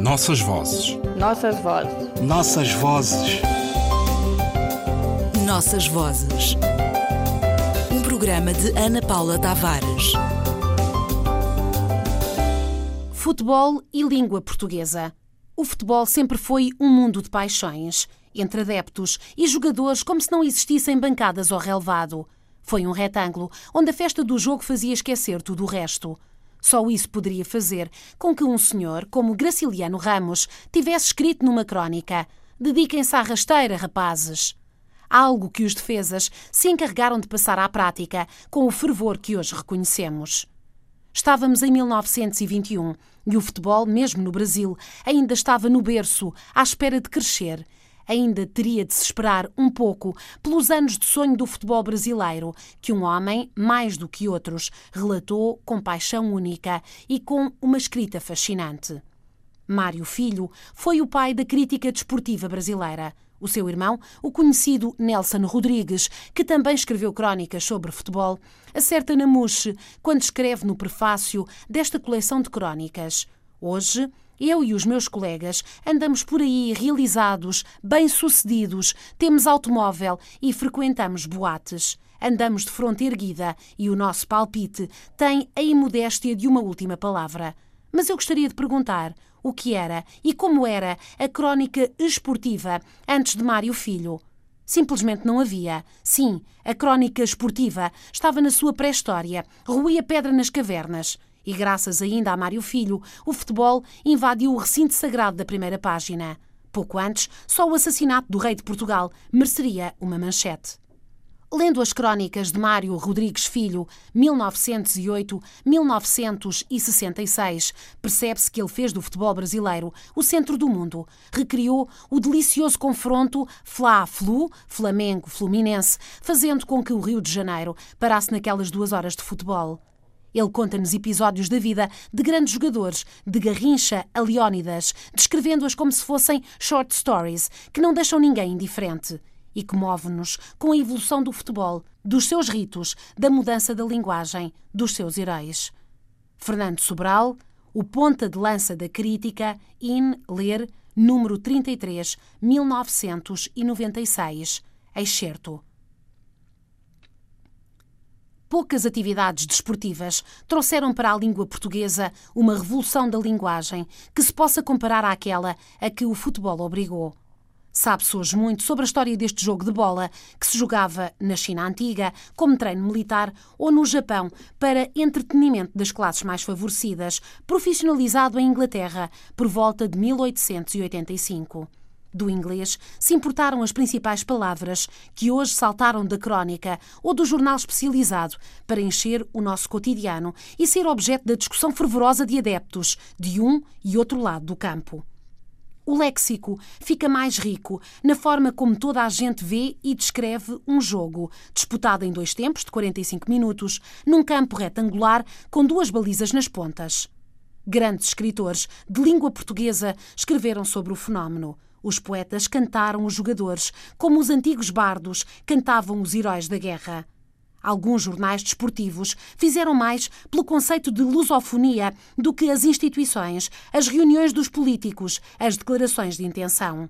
Nossas vozes. Nossas vozes. Nossas vozes. Nossas vozes. Um programa de Ana Paula Tavares. Futebol e língua portuguesa. O futebol sempre foi um mundo de paixões, entre adeptos e jogadores como se não existissem bancadas ao relevado. Foi um retângulo onde a festa do jogo fazia esquecer tudo o resto. Só isso poderia fazer com que um senhor como Graciliano Ramos tivesse escrito numa crónica: Dediquem-se à rasteira, rapazes. Algo que os defesas se encarregaram de passar à prática com o fervor que hoje reconhecemos. Estávamos em 1921 e o futebol, mesmo no Brasil, ainda estava no berço, à espera de crescer ainda teria de se esperar um pouco pelos anos de sonho do futebol brasileiro, que um homem, mais do que outros, relatou com paixão única e com uma escrita fascinante. Mário Filho foi o pai da crítica desportiva brasileira. O seu irmão, o conhecido Nelson Rodrigues, que também escreveu crónicas sobre futebol, acerta na mousse quando escreve no prefácio desta coleção de crónicas. Hoje, eu e os meus colegas andamos por aí realizados, bem-sucedidos, temos automóvel e frequentamos boates. Andamos de fronte erguida e o nosso palpite tem a imodéstia de uma última palavra. Mas eu gostaria de perguntar o que era e como era a crónica esportiva antes de Mário Filho. Simplesmente não havia. Sim, a crónica esportiva estava na sua pré-história, ruía pedra nas cavernas. E graças ainda a Mário Filho, o futebol invadiu o recinto sagrado da primeira página. Pouco antes, só o assassinato do rei de Portugal mereceria uma manchete. Lendo as crónicas de Mário Rodrigues Filho, 1908-1966, percebe-se que ele fez do futebol brasileiro o centro do mundo. Recriou o delicioso confronto Fla-Flu, Flamengo-Fluminense, fazendo com que o Rio de Janeiro parasse naquelas duas horas de futebol. Ele conta-nos episódios da vida de grandes jogadores, de Garrincha a Leónidas, descrevendo-as como se fossem short stories, que não deixam ninguém indiferente. E comove-nos com a evolução do futebol, dos seus ritos, da mudança da linguagem, dos seus heróis. Fernando Sobral, o ponta de lança da crítica, in ler, número 33, 1996, excerto. Poucas atividades desportivas trouxeram para a língua portuguesa uma revolução da linguagem que se possa comparar àquela a que o futebol obrigou. Sabe-se hoje muito sobre a história deste jogo de bola, que se jogava na China antiga, como treino militar, ou no Japão, para entretenimento das classes mais favorecidas, profissionalizado em Inglaterra por volta de 1885 do inglês se importaram as principais palavras que hoje saltaram da crónica ou do jornal especializado para encher o nosso cotidiano e ser objeto da discussão fervorosa de adeptos de um e outro lado do campo. O léxico fica mais rico na forma como toda a gente vê e descreve um jogo, disputado em dois tempos de 45 minutos, num campo retangular com duas balizas nas pontas. Grandes escritores de língua portuguesa escreveram sobre o fenómeno. Os poetas cantaram os jogadores, como os antigos bardos cantavam os heróis da guerra. Alguns jornais desportivos fizeram mais pelo conceito de lusofonia do que as instituições, as reuniões dos políticos, as declarações de intenção.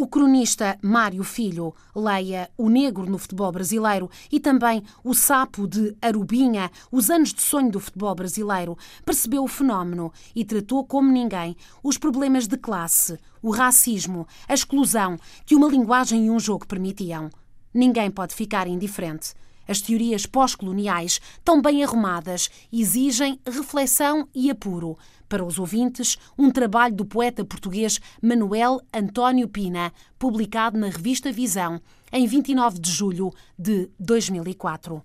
O cronista Mário Filho leia O Negro no Futebol Brasileiro e também O Sapo de Arubinha, Os Anos de Sonho do Futebol Brasileiro, percebeu o fenómeno e tratou como ninguém os problemas de classe, o racismo, a exclusão que uma linguagem e um jogo permitiam. Ninguém pode ficar indiferente. As teorias pós-coloniais, tão bem arrumadas, exigem reflexão e apuro. Para os ouvintes, um trabalho do poeta português Manuel António Pina, publicado na revista Visão, em 29 de julho de 2004.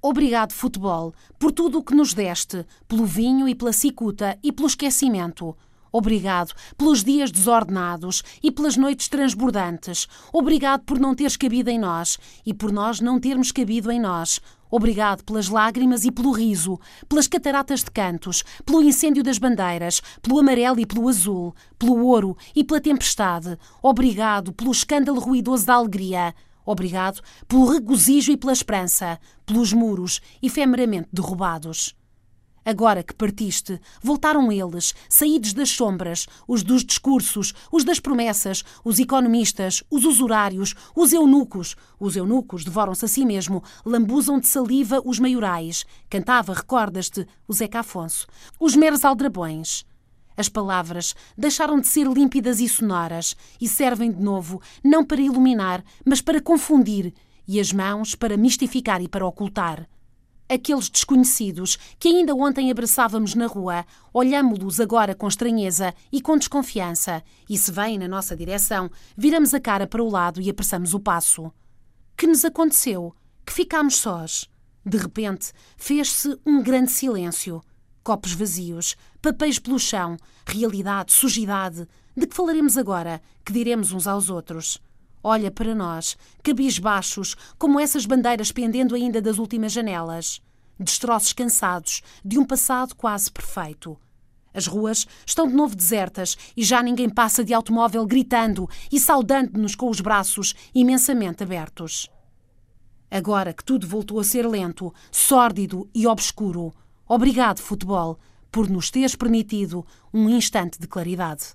Obrigado, futebol, por tudo o que nos deste, pelo vinho e pela cicuta e pelo esquecimento. Obrigado pelos dias desordenados e pelas noites transbordantes. Obrigado por não teres cabido em nós e por nós não termos cabido em nós. Obrigado pelas lágrimas e pelo riso, pelas cataratas de cantos, pelo incêndio das bandeiras, pelo amarelo e pelo azul, pelo ouro e pela tempestade. Obrigado pelo escândalo ruidoso da alegria. Obrigado pelo regozijo e pela esperança, pelos muros efemeramente derrubados. Agora que partiste, voltaram eles, saídos das sombras, os dos discursos, os das promessas, os economistas, os usurários, os eunucos. Os eunucos devoram-se a si mesmo, lambuzam de saliva os maiorais. Cantava, recordas-te, o Zeca Afonso. Os meros aldrabões. As palavras deixaram de ser límpidas e sonoras e servem de novo não para iluminar, mas para confundir, e as mãos para mistificar e para ocultar aqueles desconhecidos que ainda ontem abraçávamos na rua, olhámo-los agora com estranheza e com desconfiança, e se vêm na nossa direção, viramos a cara para o lado e apressamos o passo. Que nos aconteceu? Que ficámos sós. De repente, fez-se um grande silêncio. Copos vazios, papéis pelo chão, realidade, sujidade. De que falaremos agora? Que diremos uns aos outros? Olha para nós, cabisbaixos, como essas bandeiras pendendo ainda das últimas janelas. Destroços cansados de um passado quase perfeito. As ruas estão de novo desertas e já ninguém passa de automóvel gritando e saudando-nos com os braços imensamente abertos. Agora que tudo voltou a ser lento, sórdido e obscuro, obrigado, futebol, por nos teres permitido um instante de claridade.